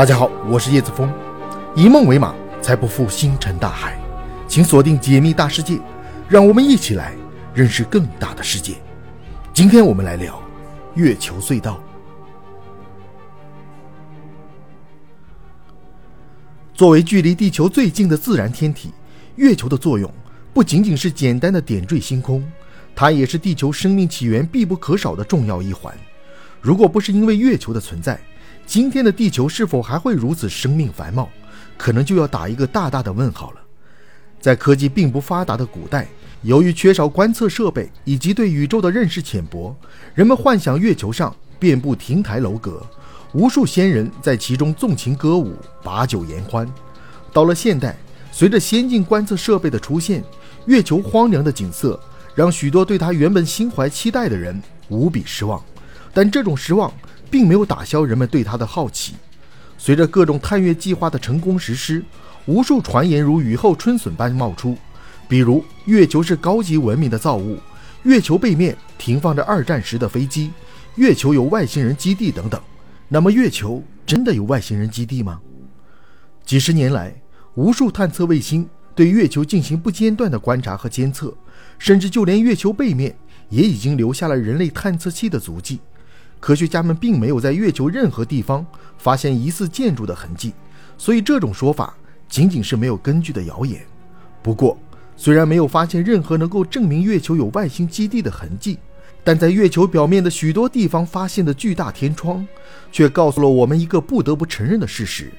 大家好，我是叶子峰，以梦为马，才不负星辰大海。请锁定解密大世界，让我们一起来认识更大的世界。今天我们来聊月球隧道。作为距离地球最近的自然天体，月球的作用不仅仅是简单的点缀星空，它也是地球生命起源必不可少的重要一环。如果不是因为月球的存在，今天的地球是否还会如此生命繁茂，可能就要打一个大大的问号了。在科技并不发达的古代，由于缺少观测设备以及对宇宙的认识浅薄，人们幻想月球上遍布亭台楼阁，无数仙人在其中纵情歌舞、把酒言欢。到了现代，随着先进观测设备的出现，月球荒凉的景色让许多对它原本心怀期待的人无比失望。但这种失望。并没有打消人们对它的好奇。随着各种探月计划的成功实施，无数传言如雨后春笋般冒出，比如月球是高级文明的造物，月球背面停放着二战时的飞机，月球有外星人基地等等。那么，月球真的有外星人基地吗？几十年来，无数探测卫星对月球进行不间断的观察和监测，甚至就连月球背面也已经留下了人类探测器的足迹。科学家们并没有在月球任何地方发现疑似建筑的痕迹，所以这种说法仅仅是没有根据的谣言。不过，虽然没有发现任何能够证明月球有外星基地的痕迹，但在月球表面的许多地方发现的巨大天窗，却告诉了我们一个不得不承认的事实：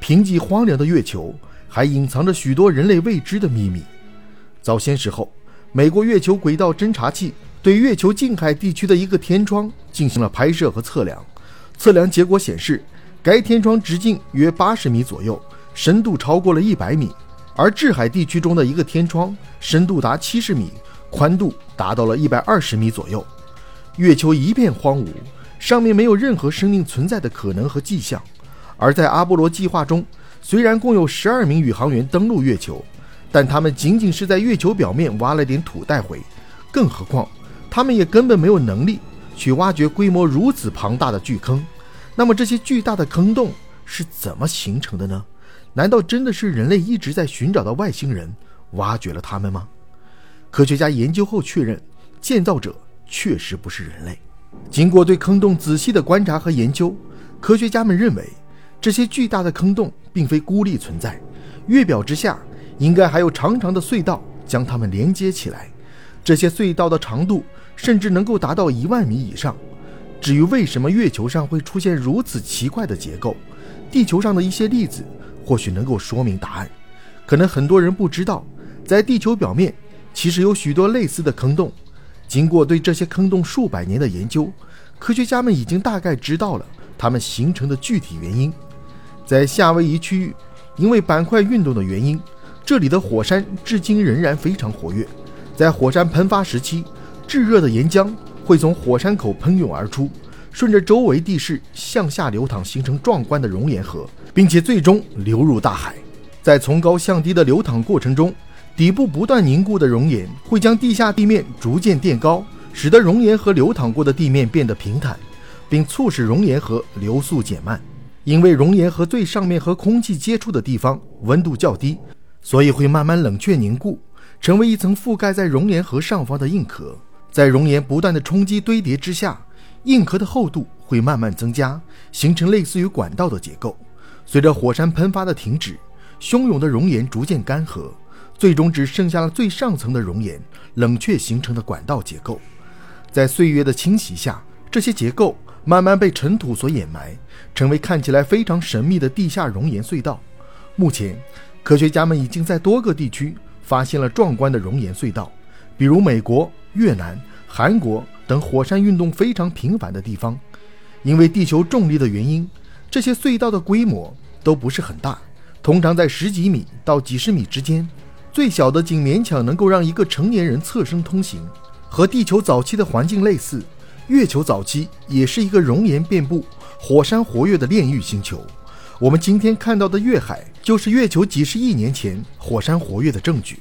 贫瘠荒凉的月球还隐藏着许多人类未知的秘密。早先时候，美国月球轨道侦察器。对月球近海地区的一个天窗进行了拍摄和测量，测量结果显示，该天窗直径约八十米左右，深度超过了一百米；而至海地区中的一个天窗深度达七十米，宽度达到了一百二十米左右。月球一片荒芜，上面没有任何生命存在的可能和迹象。而在阿波罗计划中，虽然共有十二名宇航员登陆月球，但他们仅仅是在月球表面挖了点土带回，更何况。他们也根本没有能力去挖掘规模如此庞大的巨坑。那么这些巨大的坑洞是怎么形成的呢？难道真的是人类一直在寻找的外星人挖掘了它们吗？科学家研究后确认，建造者确实不是人类。经过对坑洞仔细的观察和研究，科学家们认为这些巨大的坑洞并非孤立存在，月表之下应该还有长长的隧道将它们连接起来。这些隧道的长度。甚至能够达到一万米以上。至于为什么月球上会出现如此奇怪的结构，地球上的一些例子或许能够说明答案。可能很多人不知道，在地球表面其实有许多类似的坑洞。经过对这些坑洞数百年的研究，科学家们已经大概知道了它们形成的具体原因。在夏威夷区域，因为板块运动的原因，这里的火山至今仍然非常活跃。在火山喷发时期，炙热的岩浆会从火山口喷涌而出，顺着周围地势向下流淌，形成壮观的熔岩河，并且最终流入大海。在从高向低的流淌过程中，底部不断凝固的熔岩会将地下地面逐渐垫高，使得熔岩河流淌过的地面变得平坦，并促使熔岩河流速减慢。因为熔岩河最上面和空气接触的地方温度较低，所以会慢慢冷却凝固，成为一层覆盖在熔岩河上方的硬壳。在熔岩不断的冲击堆叠之下，硬壳的厚度会慢慢增加，形成类似于管道的结构。随着火山喷发的停止，汹涌的熔岩逐渐干涸，最终只剩下了最上层的熔岩冷却形成的管道结构。在岁月的侵袭下，这些结构慢慢被尘土所掩埋，成为看起来非常神秘的地下熔岩隧道。目前，科学家们已经在多个地区发现了壮观的熔岩隧道，比如美国。越南、韩国等火山运动非常频繁的地方，因为地球重力的原因，这些隧道的规模都不是很大，通常在十几米到几十米之间，最小的仅勉强能够让一个成年人侧身通行。和地球早期的环境类似，月球早期也是一个熔岩遍布、火山活跃的炼狱星球。我们今天看到的月海，就是月球几十亿年前火山活跃的证据。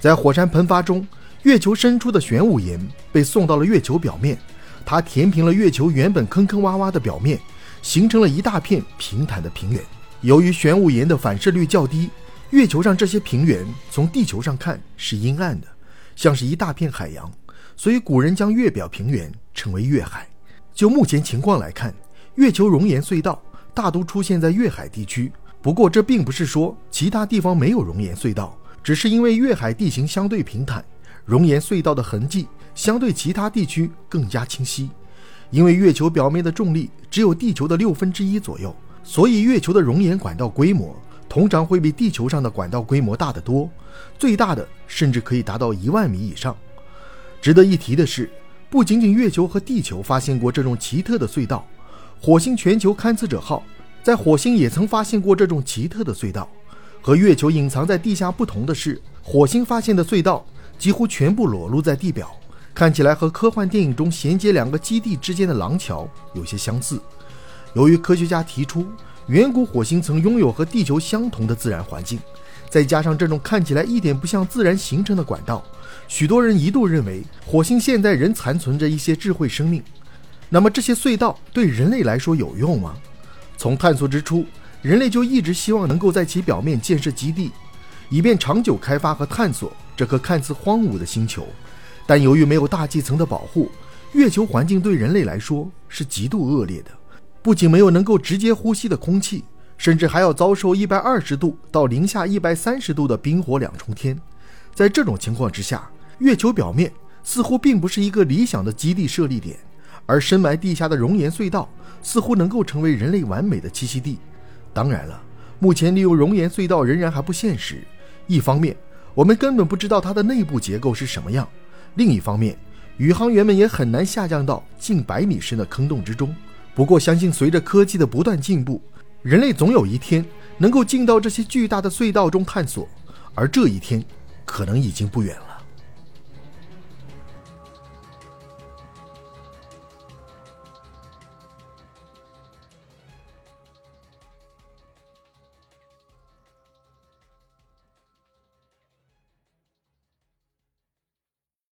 在火山喷发中。月球深处的玄武岩被送到了月球表面，它填平了月球原本坑坑洼洼的表面，形成了一大片平坦的平原。由于玄武岩的反射率较低，月球上这些平原从地球上看是阴暗的，像是一大片海洋，所以古人将月表平原称为月海。就目前情况来看，月球熔岩隧道大都出现在月海地区。不过，这并不是说其他地方没有熔岩隧道，只是因为月海地形相对平坦，熔岩隧道的痕迹相对其他地区更加清晰。因为月球表面的重力只有地球的六分之一左右，所以月球的熔岩管道规模通常会比地球上的管道规模大得多，最大的甚至可以达到一万米以上。值得一提的是，不仅仅月球和地球发现过这种奇特的隧道，火星全球勘测者号。在火星也曾发现过这种奇特的隧道。和月球隐藏在地下不同的是，火星发现的隧道几乎全部裸露在地表，看起来和科幻电影中衔接两个基地之间的廊桥有些相似。由于科学家提出，远古火星曾拥有和地球相同的自然环境，再加上这种看起来一点不像自然形成的管道，许多人一度认为火星现在仍残存着一些智慧生命。那么这些隧道对人类来说有用吗？从探索之初，人类就一直希望能够在其表面建设基地，以便长久开发和探索这颗看似荒芜的星球。但由于没有大气层的保护，月球环境对人类来说是极度恶劣的。不仅没有能够直接呼吸的空气，甚至还要遭受一百二十度到零下一百三十度的冰火两重天。在这种情况之下，月球表面似乎并不是一个理想的基地设立点。而深埋地下的熔岩隧道似乎能够成为人类完美的栖息地。当然了，目前利用熔岩隧道仍然还不现实。一方面，我们根本不知道它的内部结构是什么样；另一方面，宇航员们也很难下降到近百米深的坑洞之中。不过，相信随着科技的不断进步，人类总有一天能够进到这些巨大的隧道中探索，而这一天可能已经不远了。